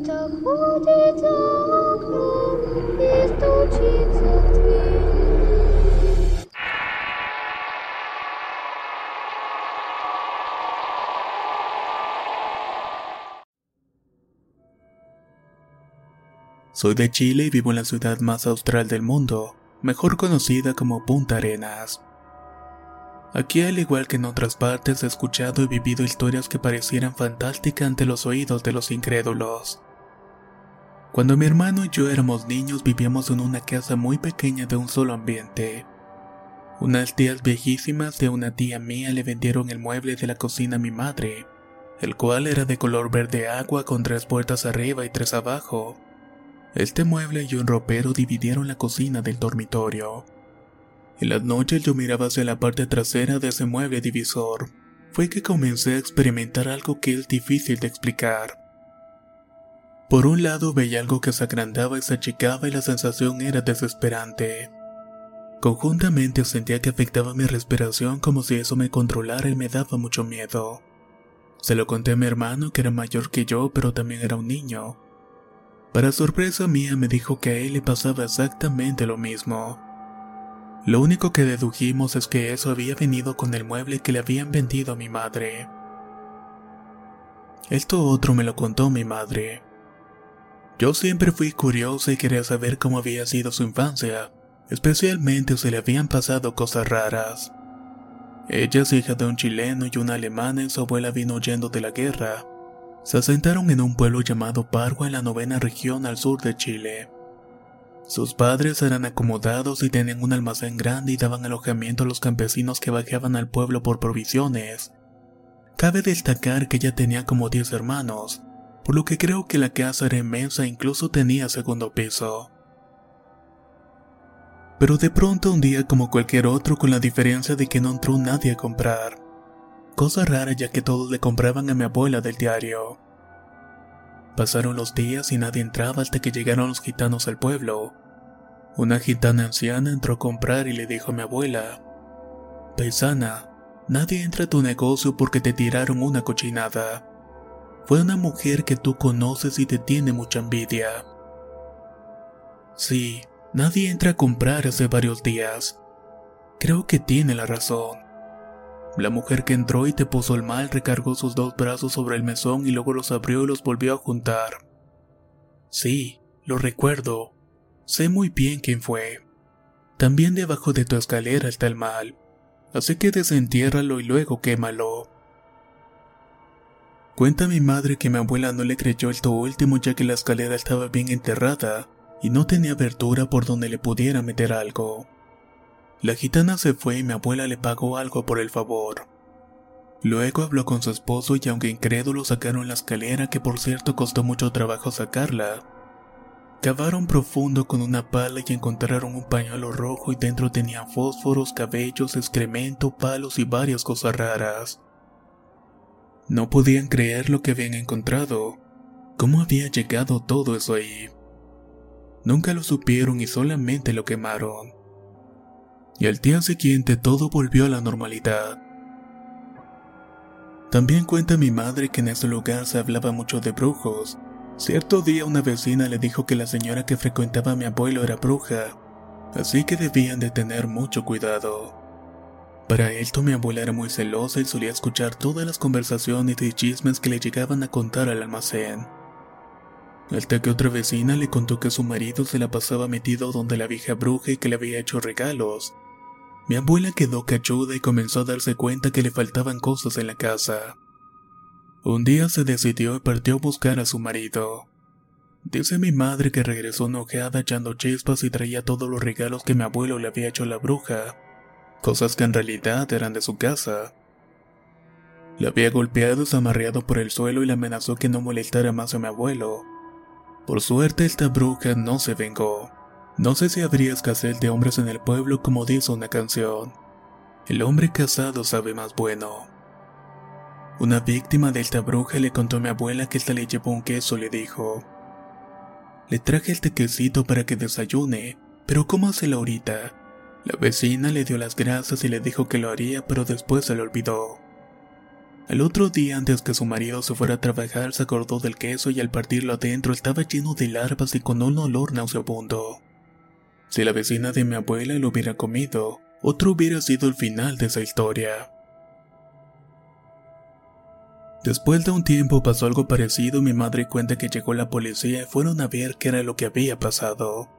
Кто-то ходит за окном и стучится в дверь. Soy de Chile y vivo en la ciudad más austral del mundo, mejor conocida como Punta Arenas. Aquí, al igual que en otras partes, he escuchado y vivido historias que parecieran fantásticas ante los oídos de los incrédulos. Cuando mi hermano y yo éramos niños vivíamos en una casa muy pequeña de un solo ambiente. Unas tías viejísimas de una tía mía le vendieron el mueble de la cocina a mi madre, el cual era de color verde agua con tres puertas arriba y tres abajo. Este mueble y un ropero dividieron la cocina del dormitorio. En las noches yo miraba hacia la parte trasera de ese mueble divisor. Fue que comencé a experimentar algo que es difícil de explicar. Por un lado veía algo que se agrandaba y se achicaba y la sensación era desesperante. Conjuntamente sentía que afectaba mi respiración como si eso me controlara y me daba mucho miedo. Se lo conté a mi hermano que era mayor que yo pero también era un niño. Para sorpresa mía me dijo que a él le pasaba exactamente lo mismo. Lo único que dedujimos es que eso había venido con el mueble que le habían vendido a mi madre. Esto otro me lo contó mi madre. Yo siempre fui curiosa y quería saber cómo había sido su infancia, especialmente si le habían pasado cosas raras. Ella es hija de un chileno y una alemana y su abuela vino huyendo de la guerra. Se asentaron en un pueblo llamado Pargua en la novena región al sur de Chile. Sus padres eran acomodados y tenían un almacén grande y daban alojamiento a los campesinos que bajaban al pueblo por provisiones. Cabe destacar que ella tenía como 10 hermanos, por lo que creo que la casa era inmensa e incluso tenía segundo piso. Pero de pronto un día como cualquier otro con la diferencia de que no entró nadie a comprar. Cosa rara ya que todos le compraban a mi abuela del diario. Pasaron los días y nadie entraba hasta que llegaron los gitanos al pueblo. Una gitana anciana entró a comprar y le dijo a mi abuela, Paisana, nadie entra a tu negocio porque te tiraron una cochinada. Fue una mujer que tú conoces y te tiene mucha envidia. Sí, nadie entra a comprar hace varios días. Creo que tiene la razón. La mujer que entró y te puso el mal recargó sus dos brazos sobre el mesón y luego los abrió y los volvió a juntar. Sí, lo recuerdo. Sé muy bien quién fue. También debajo de tu escalera está el mal. Así que desentiérralo y luego quémalo. Cuenta mi madre que mi abuela no le creyó esto último ya que la escalera estaba bien enterrada y no tenía abertura por donde le pudiera meter algo. La gitana se fue y mi abuela le pagó algo por el favor. Luego habló con su esposo y aunque incrédulo sacaron la escalera que por cierto costó mucho trabajo sacarla. Cavaron profundo con una pala y encontraron un pañuelo rojo y dentro tenían fósforos, cabellos, excremento, palos y varias cosas raras. No podían creer lo que habían encontrado. ¿Cómo había llegado todo eso ahí? Nunca lo supieron y solamente lo quemaron y al día siguiente todo volvió a la normalidad. También cuenta mi madre que en ese lugar se hablaba mucho de brujos. Cierto día una vecina le dijo que la señora que frecuentaba a mi abuelo era bruja, así que debían de tener mucho cuidado. Para esto mi abuela era muy celosa y solía escuchar todas las conversaciones y chismes que le llegaban a contar al almacén. Hasta que otra vecina le contó que su marido se la pasaba metido donde la vieja bruja y que le había hecho regalos, mi abuela quedó cachuda y comenzó a darse cuenta que le faltaban cosas en la casa. Un día se decidió y partió a buscar a su marido. Dice mi madre que regresó enojada echando chispas y traía todos los regalos que mi abuelo le había hecho a la bruja, cosas que en realidad eran de su casa. La había golpeado, desamarreado por el suelo y le amenazó que no molestara más a mi abuelo. Por suerte esta bruja no se vengó. No sé si habría escasez de hombres en el pueblo como dice una canción. El hombre casado sabe más bueno. Una víctima de esta bruja le contó a mi abuela que esta le llevó un queso y le dijo, le traje el tequecito para que desayune, pero ¿cómo hace ahorita? La vecina le dio las gracias y le dijo que lo haría, pero después se le olvidó. Al otro día, antes que su marido se fuera a trabajar, se acordó del queso y al partirlo adentro estaba lleno de larvas y con un olor nauseabundo. Si la vecina de mi abuela lo hubiera comido, otro hubiera sido el final de esa historia. Después de un tiempo pasó algo parecido, mi madre cuenta que llegó la policía y fueron a ver qué era lo que había pasado.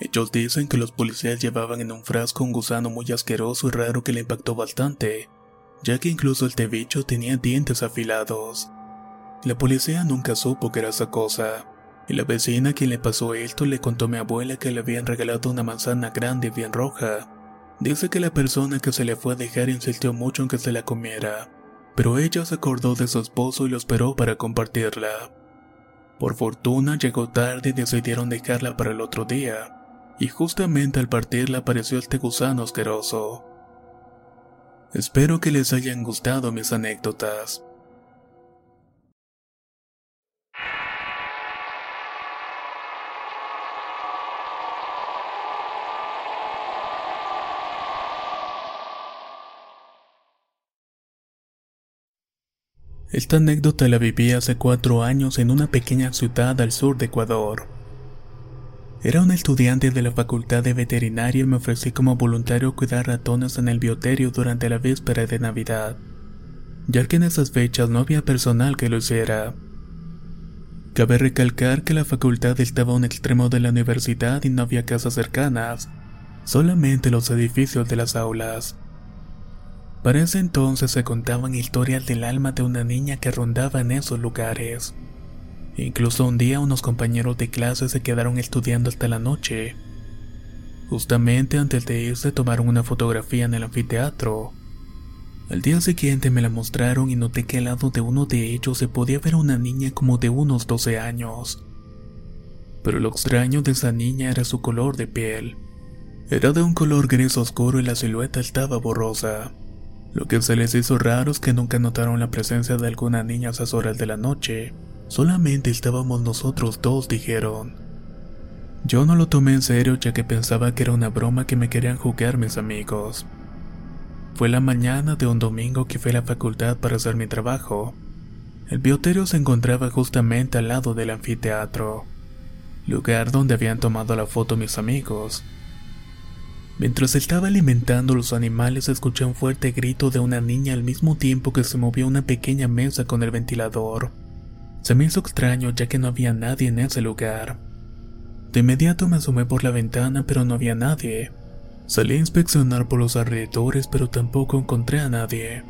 Ellos dicen que los policías llevaban en un frasco un gusano muy asqueroso y raro que le impactó bastante, ya que incluso el tebicho tenía dientes afilados. La policía nunca supo qué era esa cosa, y la vecina a quien le pasó esto le contó a mi abuela que le habían regalado una manzana grande y bien roja. Dice que la persona que se le fue a dejar insistió mucho en que se la comiera, pero ella se acordó de su esposo y lo esperó para compartirla. Por fortuna llegó tarde y decidieron dejarla para el otro día, y justamente al partirla apareció este gusano asqueroso. Espero que les hayan gustado mis anécdotas. Esta anécdota la viví hace cuatro años en una pequeña ciudad al sur de Ecuador. Era un estudiante de la facultad de veterinaria y me ofrecí como voluntario cuidar ratones en el bioterio durante la víspera de Navidad, ya que en esas fechas no había personal que lo hiciera. Cabe recalcar que la facultad estaba a un extremo de la universidad y no había casas cercanas, solamente los edificios de las aulas. Para ese entonces se contaban historias del alma de una niña que rondaba en esos lugares. Incluso un día unos compañeros de clase se quedaron estudiando hasta la noche. Justamente antes de irse tomaron una fotografía en el anfiteatro. Al día siguiente me la mostraron y noté que al lado de uno de ellos se podía ver una niña como de unos 12 años. Pero lo extraño de esa niña era su color de piel. Era de un color gris oscuro y la silueta estaba borrosa. Lo que se les hizo raro es que nunca notaron la presencia de alguna niña a esas horas de la noche. Solamente estábamos nosotros dos, dijeron. Yo no lo tomé en serio ya que pensaba que era una broma que me querían jugar mis amigos. Fue la mañana de un domingo que fui a la facultad para hacer mi trabajo. El bioterio se encontraba justamente al lado del anfiteatro, lugar donde habían tomado la foto mis amigos. Mientras estaba alimentando los animales escuché un fuerte grito de una niña al mismo tiempo que se movió una pequeña mesa con el ventilador. Se me hizo extraño ya que no había nadie en ese lugar. De inmediato me asomé por la ventana pero no había nadie. Salí a inspeccionar por los alrededores pero tampoco encontré a nadie.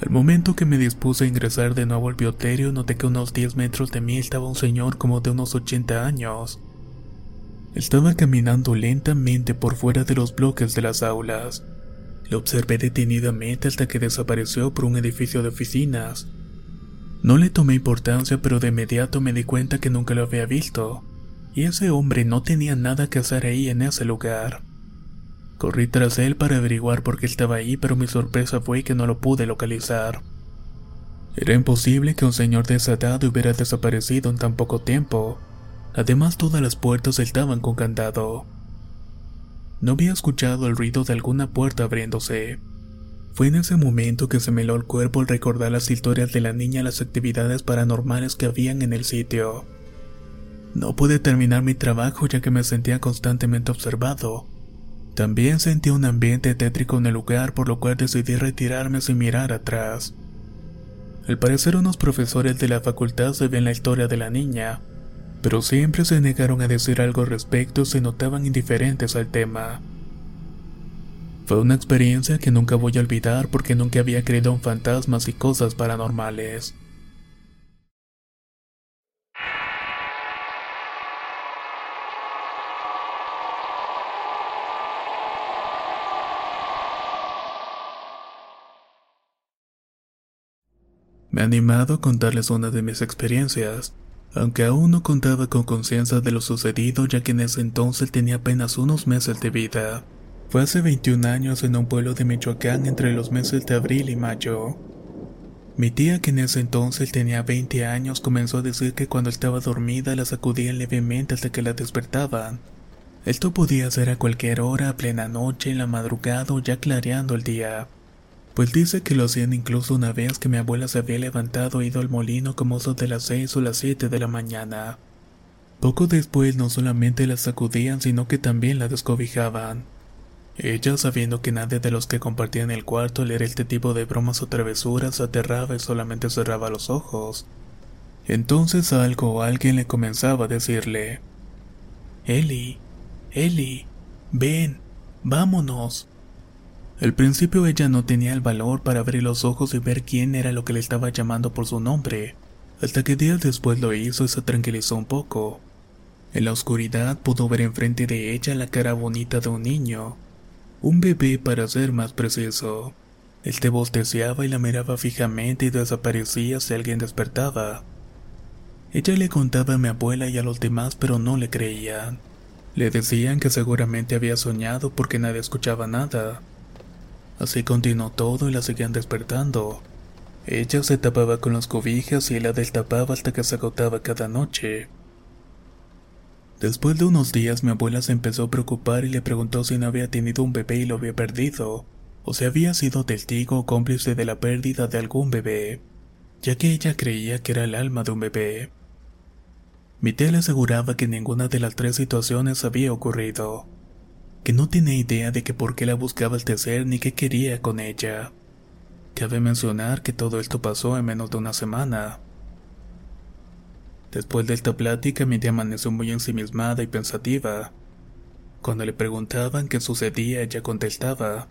Al momento que me dispuse a ingresar de nuevo al bioterio noté que a unos 10 metros de mí estaba un señor como de unos 80 años. Estaba caminando lentamente por fuera de los bloques de las aulas. Lo observé detenidamente hasta que desapareció por un edificio de oficinas. No le tomé importancia, pero de inmediato me di cuenta que nunca lo había visto, y ese hombre no tenía nada que hacer ahí en ese lugar. Corrí tras él para averiguar por qué estaba ahí, pero mi sorpresa fue que no lo pude localizar. Era imposible que un señor de esa edad hubiera desaparecido en tan poco tiempo. Además, todas las puertas estaban con candado. No había escuchado el ruido de alguna puerta abriéndose. Fue en ese momento que se me heló el cuerpo al recordar las historias de la niña y las actividades paranormales que habían en el sitio. No pude terminar mi trabajo ya que me sentía constantemente observado. También sentí un ambiente tétrico en el lugar por lo cual decidí retirarme sin mirar atrás. Al parecer unos profesores de la facultad sabían la historia de la niña, pero siempre se negaron a decir algo al respecto y se notaban indiferentes al tema. Fue una experiencia que nunca voy a olvidar porque nunca había creído en fantasmas y cosas paranormales. Me ha animado a contarles una de mis experiencias, aunque aún no contaba con conciencia de lo sucedido ya que en ese entonces tenía apenas unos meses de vida. Fue hace 21 años en un pueblo de Michoacán entre los meses de abril y mayo. Mi tía, que en ese entonces tenía 20 años, comenzó a decir que cuando estaba dormida la sacudían levemente hasta que la despertaban. Esto podía ser a cualquier hora, a plena noche, en la madrugada o ya clareando el día. Pues dice que lo hacían incluso una vez que mi abuela se había levantado e ido al molino como eso de las 6 o las 7 de la mañana. Poco después no solamente la sacudían, sino que también la descobijaban. Ella, sabiendo que nadie de los que compartían el cuarto al leer este tipo de bromas o travesuras aterraba y solamente cerraba los ojos. Entonces algo o alguien le comenzaba a decirle: Eli, Eli, ven, vámonos. Al principio ella no tenía el valor para abrir los ojos y ver quién era lo que le estaba llamando por su nombre, hasta que días después lo hizo y se tranquilizó un poco. En la oscuridad pudo ver enfrente de ella la cara bonita de un niño, un bebé para ser más preciso. Él te bosteciaba y la miraba fijamente y desaparecía si alguien despertaba. Ella le contaba a mi abuela y a los demás, pero no le creían. Le decían que seguramente había soñado porque nadie escuchaba nada. Así continuó todo y la seguían despertando. Ella se tapaba con las cobijas y la destapaba hasta que se agotaba cada noche. Después de unos días mi abuela se empezó a preocupar y le preguntó si no había tenido un bebé y lo había perdido, o si había sido testigo o cómplice de la pérdida de algún bebé, ya que ella creía que era el alma de un bebé. Mi tía le aseguraba que ninguna de las tres situaciones había ocurrido, que no tenía idea de que por qué la buscaba el tercer ni qué quería con ella. Cabe mencionar que todo esto pasó en menos de una semana. Después de esta plática, mi tía amaneció muy ensimismada y pensativa. Cuando le preguntaban qué sucedía, ella contestaba: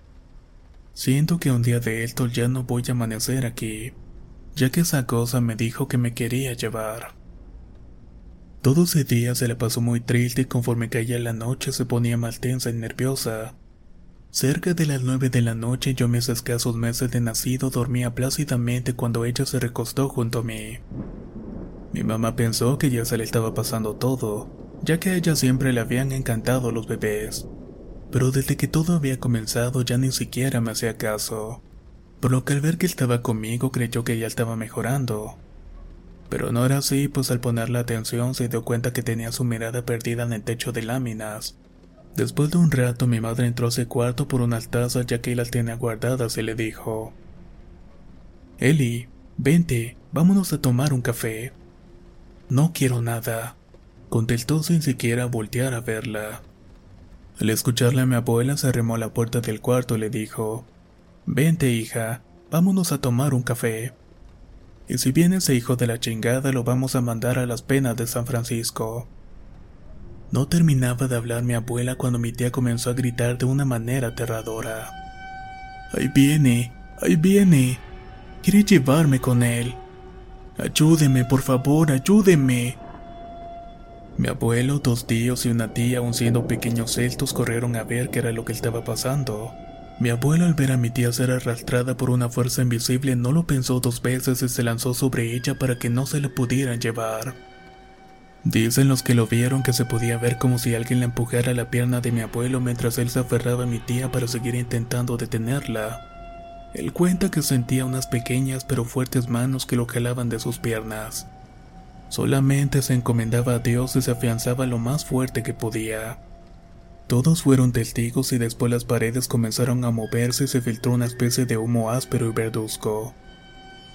Siento que un día de esto ya no voy a amanecer aquí, ya que esa cosa me dijo que me quería llevar. Todo ese día se le pasó muy triste y conforme caía la noche se ponía más tensa y nerviosa. Cerca de las nueve de la noche, yo mis escasos meses de nacido dormía plácidamente cuando ella se recostó junto a mí. Mi mamá pensó que ya se le estaba pasando todo, ya que a ella siempre le habían encantado los bebés. Pero desde que todo había comenzado ya ni siquiera me hacía caso. Por lo que al ver que estaba conmigo creyó que ya estaba mejorando. Pero no era así, pues al poner la atención se dio cuenta que tenía su mirada perdida en el techo de láminas. Después de un rato mi madre entró a ese cuarto por unas tazas ya que las tenía guardadas y le dijo: Eli, vente, vámonos a tomar un café. No quiero nada, contestó sin siquiera voltear a verla. Al escucharle a mi abuela se arremó a la puerta del cuarto y le dijo, Vente hija, vámonos a tomar un café. Y si viene ese hijo de la chingada lo vamos a mandar a las penas de San Francisco. No terminaba de hablar mi abuela cuando mi tía comenzó a gritar de una manera aterradora. Ahí viene, ahí viene. Quiere llevarme con él. Ayúdeme, por favor, ayúdeme. Mi abuelo, dos tíos y una tía, aun siendo pequeños celtos, corrieron a ver qué era lo que estaba pasando. Mi abuelo al ver a mi tía ser arrastrada por una fuerza invisible no lo pensó dos veces y se lanzó sobre ella para que no se la pudieran llevar. Dicen los que lo vieron que se podía ver como si alguien le empujara la pierna de mi abuelo mientras él se aferraba a mi tía para seguir intentando detenerla. Él cuenta que sentía unas pequeñas pero fuertes manos que lo jalaban de sus piernas. Solamente se encomendaba a Dios y se afianzaba lo más fuerte que podía. Todos fueron testigos y después las paredes comenzaron a moverse y se filtró una especie de humo áspero y verduzco.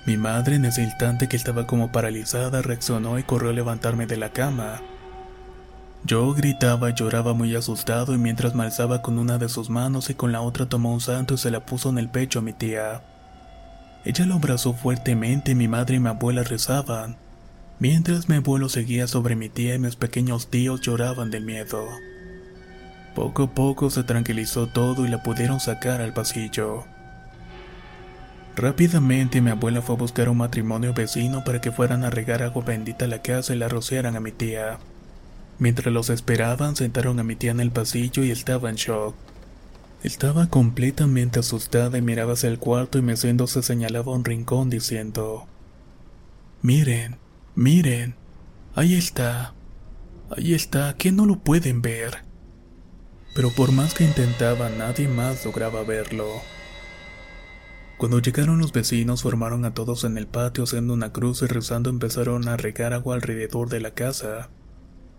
Mi madre en ese instante que estaba como paralizada reaccionó y corrió a levantarme de la cama. Yo gritaba y lloraba muy asustado y mientras me alzaba con una de sus manos y con la otra tomó un santo y se la puso en el pecho a mi tía. Ella lo abrazó fuertemente y mi madre y mi abuela rezaban, mientras mi abuelo seguía sobre mi tía y mis pequeños tíos lloraban de miedo. Poco a poco se tranquilizó todo y la pudieron sacar al pasillo. Rápidamente mi abuela fue a buscar un matrimonio vecino para que fueran a regar agua bendita a la casa y la rociaran a mi tía. Mientras los esperaban, sentaron a mi tía en el pasillo y estaba en shock. Estaba completamente asustada y miraba hacia el cuarto y meciéndose señalaba un rincón diciendo: Miren, miren, ahí está, ahí está, que no lo pueden ver. Pero por más que intentaba, nadie más lograba verlo. Cuando llegaron los vecinos, formaron a todos en el patio haciendo una cruz y rezando empezaron a regar agua alrededor de la casa.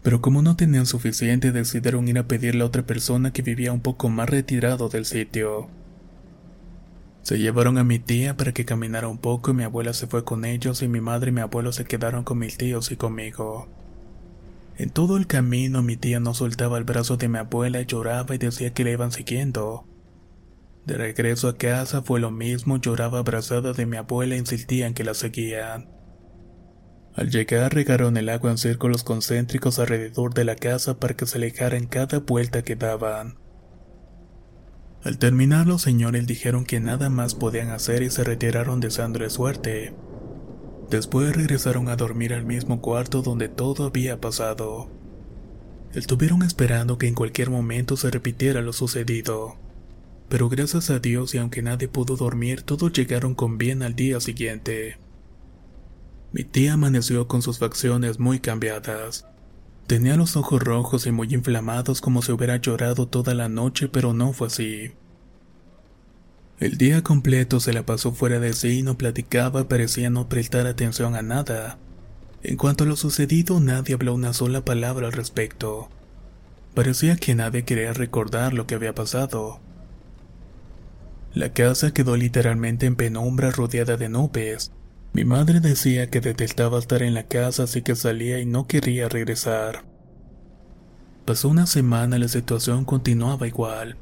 Pero como no tenían suficiente, decidieron ir a pedirle a otra persona que vivía un poco más retirado del sitio. Se llevaron a mi tía para que caminara un poco y mi abuela se fue con ellos y mi madre y mi abuelo se quedaron con mis tíos y conmigo. En todo el camino mi tía no soltaba el brazo de mi abuela lloraba y decía que la iban siguiendo. De regreso a casa fue lo mismo, lloraba abrazada de mi abuela e insistía en que la seguían. Al llegar regaron el agua en círculos concéntricos alrededor de la casa para que se alejaran cada vuelta que daban. Al terminar los señores dijeron que nada más podían hacer y se retiraron deseándole suerte. Después regresaron a dormir al mismo cuarto donde todo había pasado. Estuvieron esperando que en cualquier momento se repitiera lo sucedido. Pero gracias a Dios y aunque nadie pudo dormir, todos llegaron con bien al día siguiente. Mi tía amaneció con sus facciones muy cambiadas. Tenía los ojos rojos y muy inflamados como si hubiera llorado toda la noche, pero no fue así. El día completo se la pasó fuera de sí y no platicaba, parecía no prestar atención a nada. En cuanto a lo sucedido, nadie habló una sola palabra al respecto. Parecía que nadie quería recordar lo que había pasado. La casa quedó literalmente en penumbra rodeada de nubes. Mi madre decía que detestaba estar en la casa así que salía y no quería regresar. Pasó una semana y la situación continuaba igual,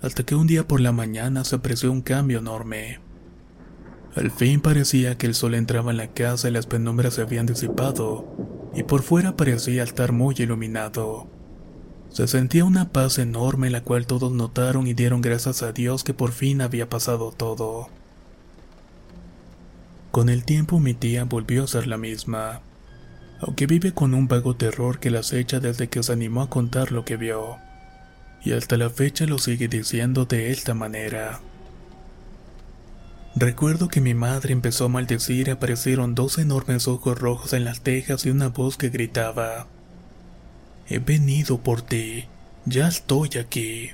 hasta que un día por la mañana se apreció un cambio enorme. Al fin parecía que el sol entraba en la casa y las penumbras se habían disipado, y por fuera parecía estar muy iluminado. Se sentía una paz enorme la cual todos notaron y dieron gracias a Dios que por fin había pasado todo. Con el tiempo mi tía volvió a ser la misma, aunque vive con un vago terror que la acecha desde que se animó a contar lo que vio, y hasta la fecha lo sigue diciendo de esta manera. Recuerdo que mi madre empezó a maldecir y aparecieron dos enormes ojos rojos en las tejas y una voz que gritaba, He venido por ti, ya estoy aquí.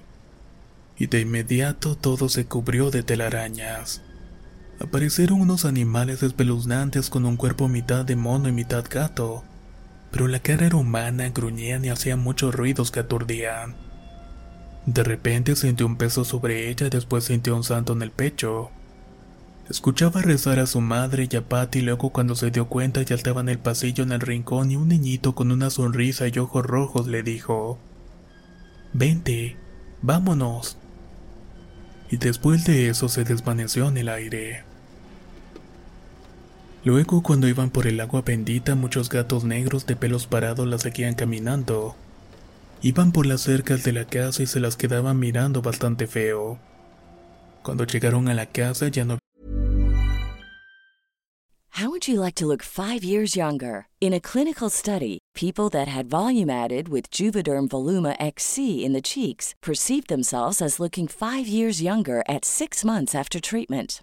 Y de inmediato todo se cubrió de telarañas. Aparecieron unos animales espeluznantes con un cuerpo mitad de mono y mitad gato, pero la cara era humana, gruñían y hacían muchos ruidos que aturdían. De repente sintió un peso sobre ella y después sintió un santo en el pecho. Escuchaba rezar a su madre y a Patty luego cuando se dio cuenta ya estaba en el pasillo en el rincón y un niñito con una sonrisa y ojos rojos le dijo, Vente, vámonos. Y después de eso se desvaneció en el aire. Luego cuando iban por el agua bendita muchos gatos negros de pelos parados la seguían caminando. Iban por las cercas de la casa y se las quedaban mirando bastante feo. Cuando llegaron a la casa ya no How would you like to look five years younger? In a clinical study, people that had volume added with Juvederm Voluma XC in the cheeks perceived themselves as looking five years younger at six months after treatment.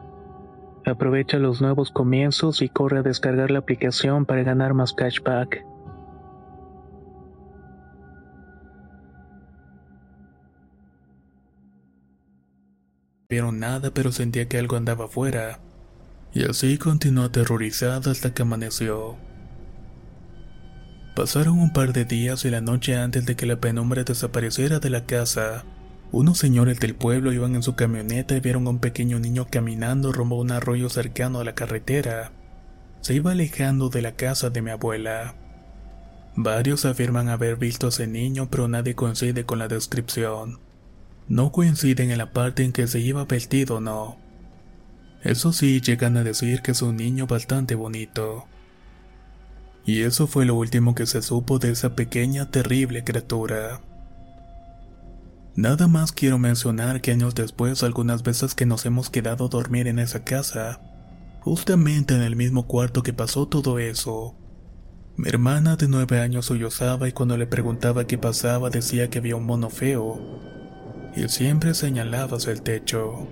Aprovecha los nuevos comienzos y corre a descargar la aplicación para ganar más cashback. Vieron nada, pero sentía que algo andaba afuera. Y así continuó aterrorizada hasta que amaneció. Pasaron un par de días y la noche antes de que la penumbra desapareciera de la casa, unos señores del pueblo iban en su camioneta y vieron a un pequeño niño caminando rumbo a un arroyo cercano a la carretera. Se iba alejando de la casa de mi abuela. Varios afirman haber visto a ese niño, pero nadie coincide con la descripción. No coinciden en la parte en que se iba vestido o no. Eso sí, llegan a decir que es un niño bastante bonito. Y eso fue lo último que se supo de esa pequeña terrible criatura. Nada más quiero mencionar que años después algunas veces que nos hemos quedado a dormir en esa casa, justamente en el mismo cuarto que pasó todo eso, mi hermana de nueve años sollozaba y cuando le preguntaba qué pasaba decía que había un mono feo, y siempre señalaba hacia el techo.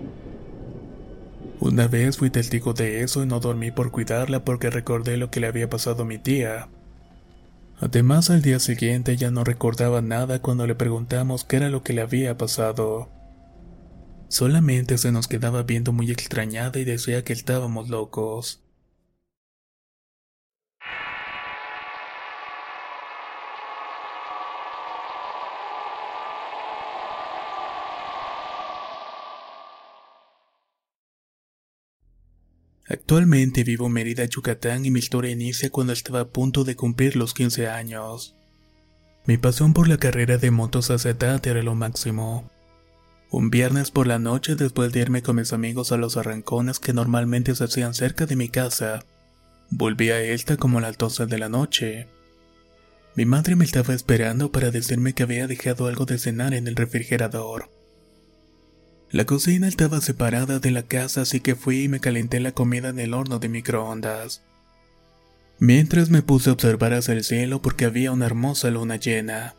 Una vez fui testigo de eso y no dormí por cuidarla porque recordé lo que le había pasado a mi tía. Además, al día siguiente ya no recordaba nada cuando le preguntamos qué era lo que le había pasado. Solamente se nos quedaba viendo muy extrañada y decía que estábamos locos. Actualmente vivo en Mérida, Yucatán y mi historia inicia cuando estaba a punto de cumplir los 15 años. Mi pasión por la carrera de motos a esa edad era lo máximo. Un viernes por la noche después de irme con mis amigos a los arrancones que normalmente se hacían cerca de mi casa, volví a esta como a las 12 de la noche. Mi madre me estaba esperando para decirme que había dejado algo de cenar en el refrigerador. La cocina estaba separada de la casa así que fui y me calenté la comida en el horno de microondas. Mientras me puse a observar hacia el cielo porque había una hermosa luna llena.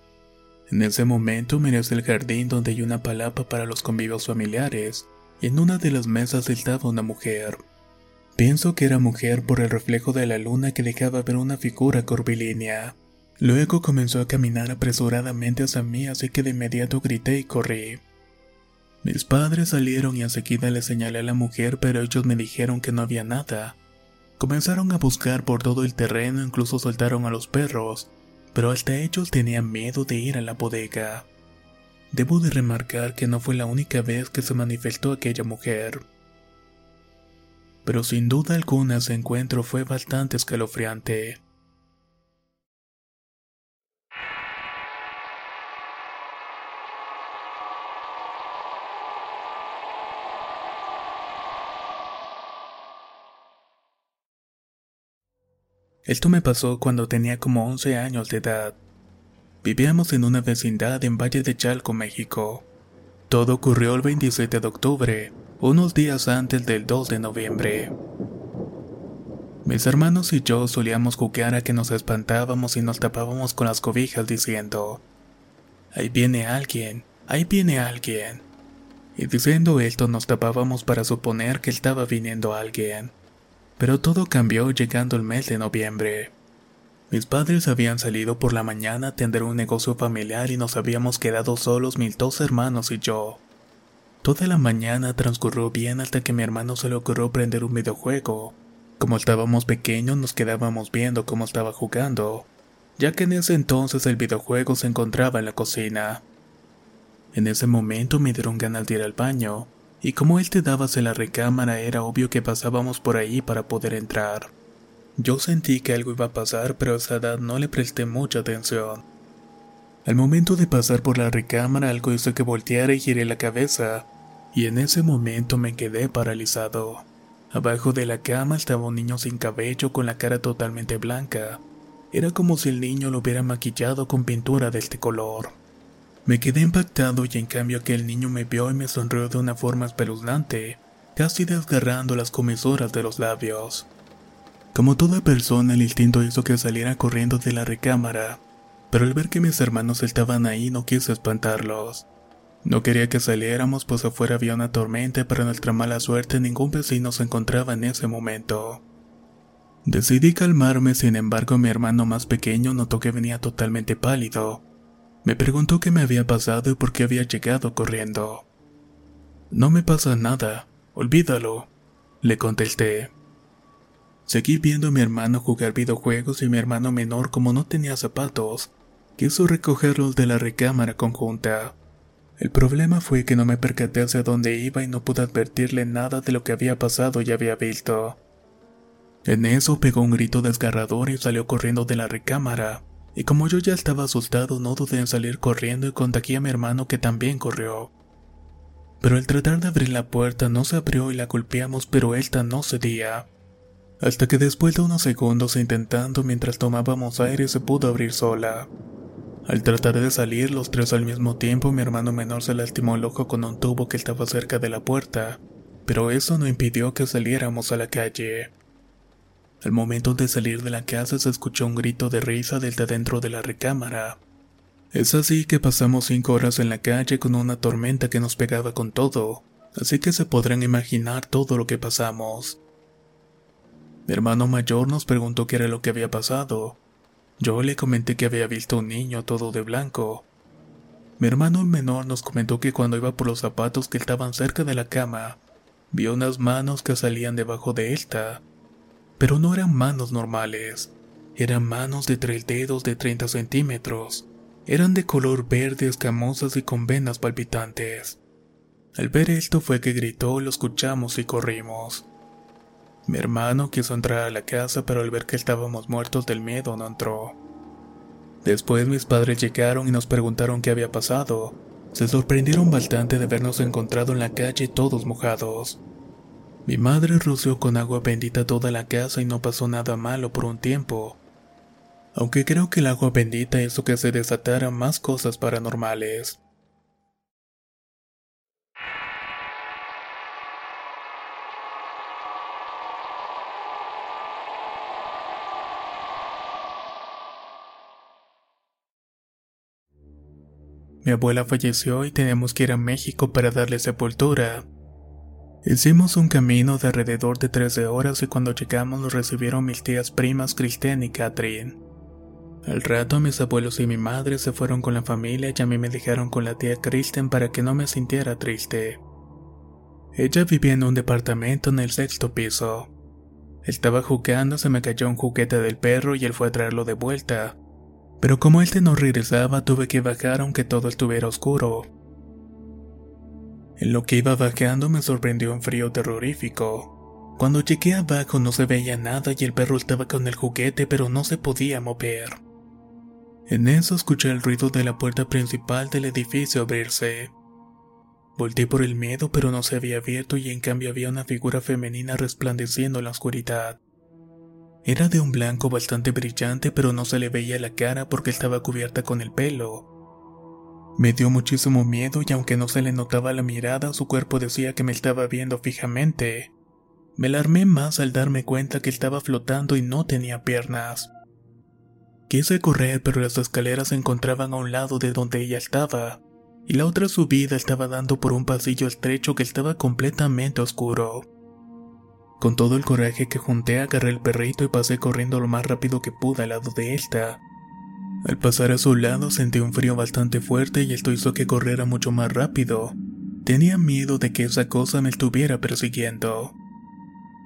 En ese momento miré hacia el jardín donde hay una palapa para los convivios familiares y en una de las mesas estaba una mujer. Pienso que era mujer por el reflejo de la luna que dejaba ver una figura curvilínea. Luego comenzó a caminar apresuradamente hacia mí así que de inmediato grité y corrí. Mis padres salieron y enseguida le señalé a la mujer, pero ellos me dijeron que no había nada. Comenzaron a buscar por todo el terreno, incluso soltaron a los perros, pero hasta ellos tenían miedo de ir a la bodega. Debo de remarcar que no fue la única vez que se manifestó aquella mujer. Pero sin duda alguna ese encuentro fue bastante escalofriante. Esto me pasó cuando tenía como 11 años de edad. Vivíamos en una vecindad en Valle de Chalco, México. Todo ocurrió el 27 de octubre, unos días antes del 2 de noviembre. Mis hermanos y yo solíamos jugar a que nos espantábamos y nos tapábamos con las cobijas diciendo, Ahí viene alguien, ahí viene alguien. Y diciendo esto nos tapábamos para suponer que estaba viniendo alguien. Pero todo cambió llegando el mes de noviembre. Mis padres habían salido por la mañana a atender un negocio familiar y nos habíamos quedado solos mis dos hermanos y yo. Toda la mañana transcurrió bien hasta que mi hermano se le ocurrió prender un videojuego. Como estábamos pequeños nos quedábamos viendo cómo estaba jugando, ya que en ese entonces el videojuego se encontraba en la cocina. En ese momento me dieron ganas de ir al baño, y como él te daba hacia la recámara era obvio que pasábamos por ahí para poder entrar. Yo sentí que algo iba a pasar, pero a esa edad no le presté mucha atención. Al momento de pasar por la recámara algo hizo que volteara y giré la cabeza, y en ese momento me quedé paralizado. Abajo de la cama estaba un niño sin cabello con la cara totalmente blanca. Era como si el niño lo hubiera maquillado con pintura de este color. Me quedé impactado y en cambio aquel niño me vio y me sonrió de una forma espeluznante, casi desgarrando las comisuras de los labios. Como toda persona, el instinto hizo que saliera corriendo de la recámara, pero al ver que mis hermanos estaban ahí no quise espantarlos. No quería que saliéramos pues afuera había una tormenta, pero nuestra mala suerte ningún vecino se encontraba en ese momento. Decidí calmarme, sin embargo mi hermano más pequeño notó que venía totalmente pálido. Me preguntó qué me había pasado y por qué había llegado corriendo. No me pasa nada, olvídalo, le contesté. Seguí viendo a mi hermano jugar videojuegos y mi hermano menor como no tenía zapatos, quiso recogerlos de la recámara conjunta. El problema fue que no me percaté hacia dónde iba y no pude advertirle nada de lo que había pasado y había visto. En eso pegó un grito desgarrador y salió corriendo de la recámara, y como yo ya estaba asustado no dudé en salir corriendo y contacté a mi hermano que también corrió. Pero al tratar de abrir la puerta no se abrió y la golpeamos pero esta no cedía. Hasta que después de unos segundos intentando mientras tomábamos aire se pudo abrir sola. Al tratar de salir los tres al mismo tiempo, mi hermano menor se lastimó el ojo con un tubo que estaba cerca de la puerta, pero eso no impidió que saliéramos a la calle. Al momento de salir de la casa se escuchó un grito de risa desde dentro de la recámara. Es así que pasamos cinco horas en la calle con una tormenta que nos pegaba con todo, así que se podrán imaginar todo lo que pasamos. Mi hermano mayor nos preguntó qué era lo que había pasado, yo le comenté que había visto un niño todo de blanco. Mi hermano menor nos comentó que cuando iba por los zapatos que estaban cerca de la cama, vio unas manos que salían debajo de esta. Pero no eran manos normales, eran manos de tres dedos de 30 centímetros. Eran de color verde, escamosas y con venas palpitantes. Al ver esto fue que gritó, lo escuchamos y corrimos. Mi hermano quiso entrar a la casa, pero al ver que estábamos muertos del miedo no entró. Después mis padres llegaron y nos preguntaron qué había pasado. Se sorprendieron bastante de vernos encontrado en la calle todos mojados. Mi madre roció con agua bendita toda la casa y no pasó nada malo por un tiempo. Aunque creo que el agua bendita hizo que se desataran más cosas paranormales. Mi abuela falleció y tenemos que ir a México para darle sepultura. Hicimos un camino de alrededor de 13 horas y cuando llegamos nos recibieron mis tías primas Cristian y Catherine. Al rato mis abuelos y mi madre se fueron con la familia y a mí me dejaron con la tía Kristen para que no me sintiera triste. Ella vivía en un departamento en el sexto piso. Estaba jugando, se me cayó un juguete del perro y él fue a traerlo de vuelta, pero como este no regresaba tuve que bajar aunque todo estuviera oscuro. En lo que iba bajando me sorprendió un frío terrorífico. Cuando llegué abajo no se veía nada y el perro estaba con el juguete pero no se podía mover. En eso escuché el ruido de la puerta principal del edificio abrirse. Volté por el miedo pero no se había abierto y en cambio había una figura femenina resplandeciendo en la oscuridad. Era de un blanco bastante brillante, pero no se le veía la cara porque estaba cubierta con el pelo. Me dio muchísimo miedo y aunque no se le notaba la mirada, su cuerpo decía que me estaba viendo fijamente. Me alarmé más al darme cuenta que estaba flotando y no tenía piernas. Quise correr, pero las escaleras se encontraban a un lado de donde ella estaba, y la otra subida estaba dando por un pasillo estrecho que estaba completamente oscuro. Con todo el coraje que junté, agarré el perrito y pasé corriendo lo más rápido que pude al lado de esta. Al pasar a su lado sentí un frío bastante fuerte y esto hizo que corriera mucho más rápido. Tenía miedo de que esa cosa me estuviera persiguiendo.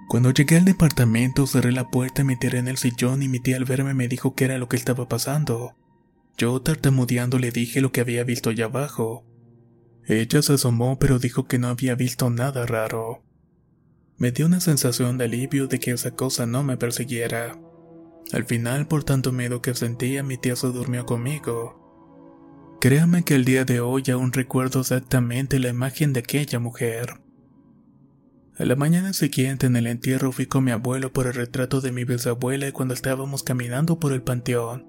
Cuando llegué al departamento cerré la puerta me tiré en el sillón y mi tía al verme me dijo qué era lo que estaba pasando. Yo tartamudeando le dije lo que había visto allá abajo. Ella se asomó pero dijo que no había visto nada raro. Me dio una sensación de alivio de que esa cosa no me persiguiera. Al final, por tanto miedo que sentía, mi tía se durmió conmigo. Créame que el día de hoy aún recuerdo exactamente la imagen de aquella mujer. A la mañana siguiente en el entierro fui con mi abuelo por el retrato de mi bisabuela y cuando estábamos caminando por el panteón,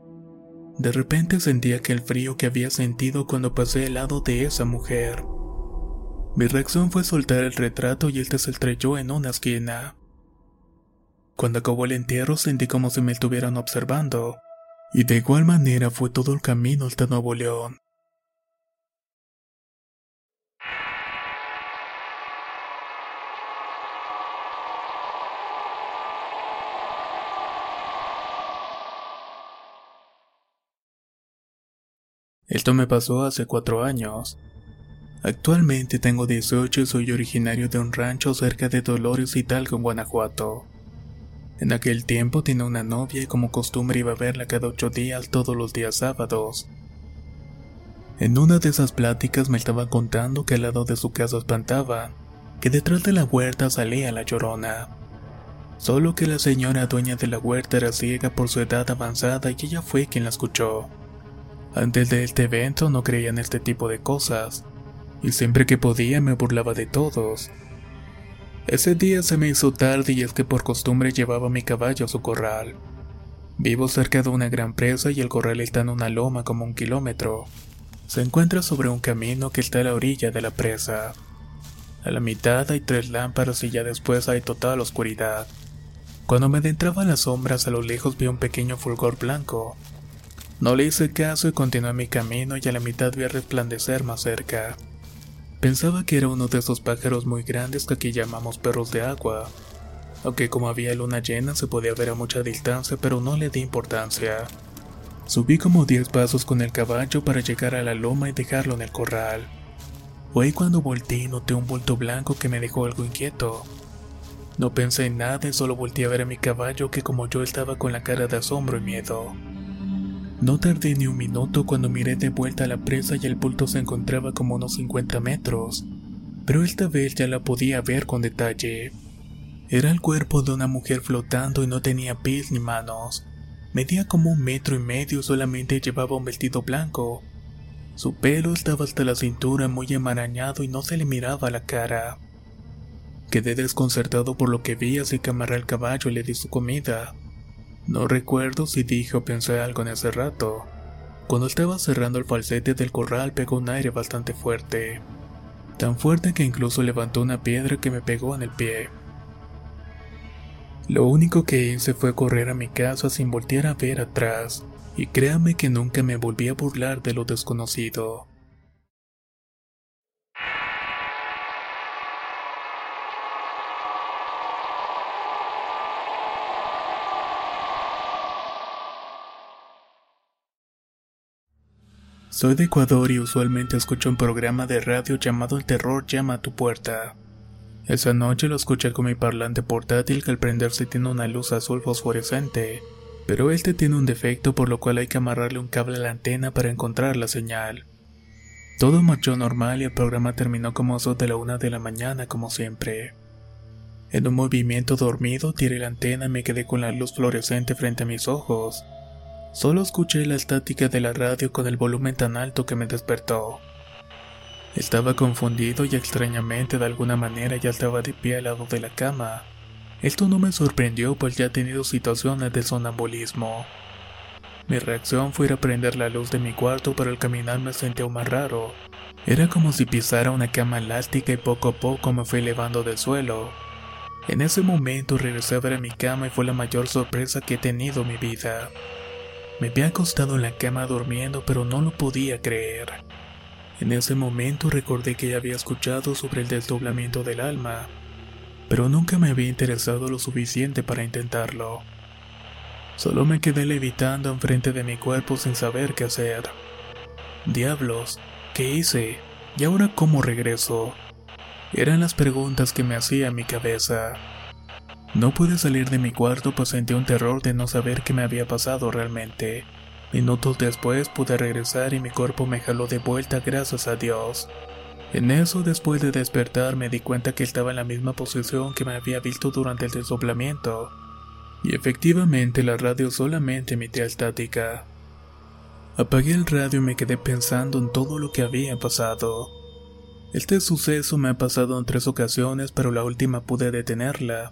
de repente sentí aquel frío que había sentido cuando pasé al lado de esa mujer. Mi reacción fue soltar el retrato y este se estrelló en una esquina. Cuando acabó el entierro sentí como si me estuvieran observando, y de igual manera fue todo el camino hasta Nuevo León. Esto me pasó hace cuatro años. Actualmente tengo 18 y soy originario de un rancho cerca de Dolores Hidalgo, en Guanajuato. En aquel tiempo tenía una novia y como costumbre iba a verla cada ocho días todos los días sábados. En una de esas pláticas me estaba contando que al lado de su casa espantaba, que detrás de la huerta salía la llorona. Solo que la señora dueña de la huerta era ciega por su edad avanzada y ella fue quien la escuchó. Antes de este evento no creía en este tipo de cosas, y siempre que podía me burlaba de todos. Ese día se me hizo tarde y es que por costumbre llevaba mi caballo a su corral. Vivo cerca de una gran presa y el corral está en una loma como un kilómetro. Se encuentra sobre un camino que está a la orilla de la presa. A la mitad hay tres lámparas y ya después hay total oscuridad. Cuando me adentraba en las sombras a lo lejos vi un pequeño fulgor blanco, no le hice caso y continué mi camino y a la mitad vi resplandecer más cerca. Pensaba que era uno de esos pájaros muy grandes que aquí llamamos perros de agua, aunque como había luna llena se podía ver a mucha distancia pero no le di importancia. Subí como 10 pasos con el caballo para llegar a la loma y dejarlo en el corral. Fue cuando volteé y noté un bulto blanco que me dejó algo inquieto. No pensé en nada y solo volteé a ver a mi caballo que como yo estaba con la cara de asombro y miedo. No tardé ni un minuto cuando miré de vuelta a la presa y el bulto se encontraba como unos 50 metros, pero esta vez ya la podía ver con detalle. Era el cuerpo de una mujer flotando y no tenía pies ni manos. Medía como un metro y medio, solamente llevaba un vestido blanco. Su pelo estaba hasta la cintura muy enmarañado y no se le miraba la cara. Quedé desconcertado por lo que vi, así que amarré el caballo y le di su comida. No recuerdo si dije o pensé algo en ese rato. Cuando estaba cerrando el falsete del corral pegó un aire bastante fuerte. Tan fuerte que incluso levantó una piedra que me pegó en el pie. Lo único que hice fue correr a mi casa sin voltear a ver atrás, y créame que nunca me volví a burlar de lo desconocido. Soy de Ecuador y usualmente escucho un programa de radio llamado El Terror llama a tu puerta. Esa noche lo escuché con mi parlante portátil que al prenderse tiene una luz azul fosforescente, pero este tiene un defecto por lo cual hay que amarrarle un cable a la antena para encontrar la señal. Todo marchó normal y el programa terminó como eso de la una de la mañana como siempre. En un movimiento dormido tiré la antena y me quedé con la luz fluorescente frente a mis ojos. Solo escuché la estática de la radio con el volumen tan alto que me despertó. Estaba confundido y extrañamente de alguna manera ya estaba de pie al lado de la cama. Esto no me sorprendió pues ya he tenido situaciones de sonambulismo. Mi reacción fue ir a prender la luz de mi cuarto pero al caminar me sentí aún más raro. Era como si pisara una cama elástica y poco a poco me fui elevando del suelo. En ese momento regresé a ver a mi cama y fue la mayor sorpresa que he tenido en mi vida. Me había acostado en la cama durmiendo pero no lo podía creer. En ese momento recordé que ya había escuchado sobre el desdoblamiento del alma, pero nunca me había interesado lo suficiente para intentarlo. Solo me quedé levitando enfrente de mi cuerpo sin saber qué hacer. Diablos, ¿qué hice? ¿Y ahora cómo regreso? Eran las preguntas que me hacía mi cabeza. No pude salir de mi cuarto pues sentí un terror de no saber qué me había pasado realmente. Minutos después pude regresar y mi cuerpo me jaló de vuelta gracias a Dios. En eso, después de despertar, me di cuenta que estaba en la misma posición que me había visto durante el desdoblamiento. Y efectivamente la radio solamente emitía estática. Apagué el radio y me quedé pensando en todo lo que había pasado. Este suceso me ha pasado en tres ocasiones, pero la última pude detenerla,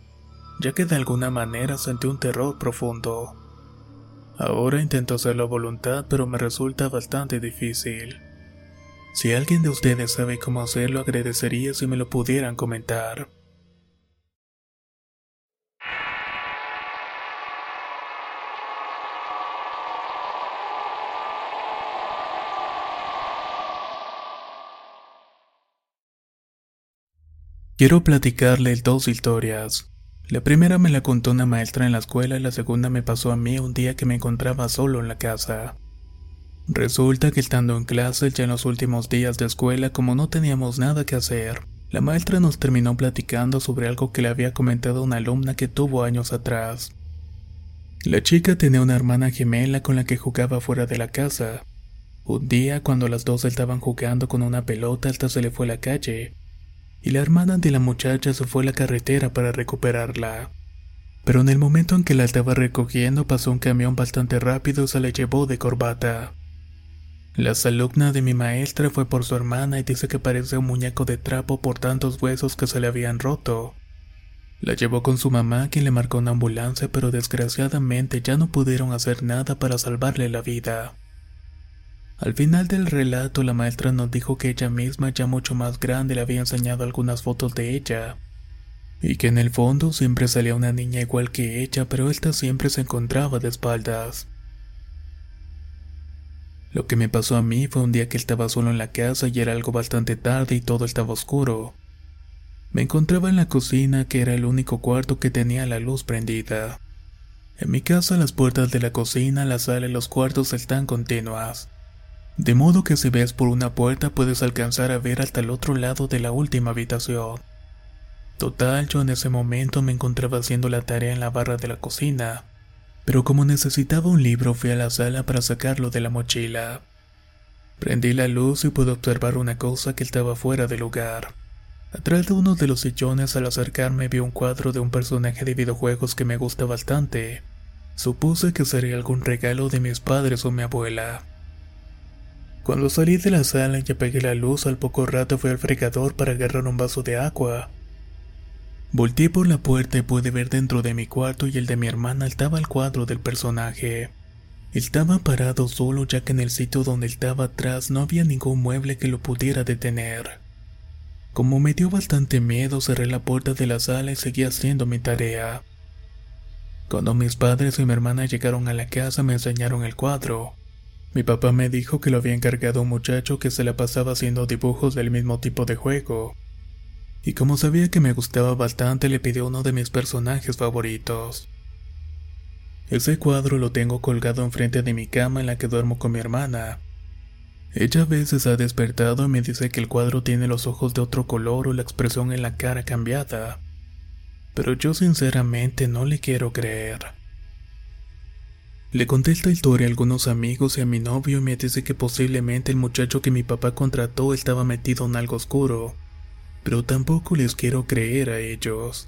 ya que de alguna manera sentí un terror profundo. Ahora intento hacerlo a voluntad, pero me resulta bastante difícil. Si alguien de ustedes sabe cómo hacerlo, agradecería si me lo pudieran comentar. Quiero platicarle dos historias. La primera me la contó una maestra en la escuela y la segunda me pasó a mí un día que me encontraba solo en la casa. Resulta que estando en clase ya en los últimos días de escuela como no teníamos nada que hacer, la maestra nos terminó platicando sobre algo que le había comentado una alumna que tuvo años atrás. La chica tenía una hermana gemela con la que jugaba fuera de la casa. Un día, cuando las dos estaban jugando con una pelota, esta se le fue a la calle y la hermana de la muchacha se fue a la carretera para recuperarla. Pero en el momento en que la estaba recogiendo pasó un camión bastante rápido y se la llevó de corbata. La alumna de mi maestra fue por su hermana y dice que parecía un muñeco de trapo por tantos huesos que se le habían roto. La llevó con su mamá quien le marcó una ambulancia pero desgraciadamente ya no pudieron hacer nada para salvarle la vida. Al final del relato, la maestra nos dijo que ella misma, ya mucho más grande, le había enseñado algunas fotos de ella. Y que en el fondo siempre salía una niña igual que ella, pero esta siempre se encontraba de espaldas. Lo que me pasó a mí fue un día que estaba solo en la casa y era algo bastante tarde y todo estaba oscuro. Me encontraba en la cocina, que era el único cuarto que tenía la luz prendida. En mi casa las puertas de la cocina, la sala y los cuartos están continuas. De modo que si ves por una puerta puedes alcanzar a ver hasta el otro lado de la última habitación. Total, yo en ese momento me encontraba haciendo la tarea en la barra de la cocina, pero como necesitaba un libro fui a la sala para sacarlo de la mochila. Prendí la luz y pude observar una cosa que estaba fuera del lugar. Atrás de uno de los sillones al acercarme vi un cuadro de un personaje de videojuegos que me gusta bastante. Supuse que sería algún regalo de mis padres o mi abuela. Cuando salí de la sala y apagué la luz, al poco rato fui al fregador para agarrar un vaso de agua. Volté por la puerta y pude ver dentro de mi cuarto y el de mi hermana estaba el cuadro del personaje. Estaba parado solo ya que en el sitio donde estaba atrás no había ningún mueble que lo pudiera detener. Como me dio bastante miedo, cerré la puerta de la sala y seguí haciendo mi tarea. Cuando mis padres y mi hermana llegaron a la casa me enseñaron el cuadro. Mi papá me dijo que lo había encargado un muchacho que se la pasaba haciendo dibujos del mismo tipo de juego. Y como sabía que me gustaba bastante, le pidió uno de mis personajes favoritos. Ese cuadro lo tengo colgado enfrente de mi cama en la que duermo con mi hermana. Ella a veces ha despertado y me dice que el cuadro tiene los ojos de otro color o la expresión en la cara cambiada. Pero yo sinceramente no le quiero creer. Le conté esta historia a algunos amigos y a mi novio y me dice que posiblemente el muchacho que mi papá contrató estaba metido en algo oscuro, pero tampoco les quiero creer a ellos.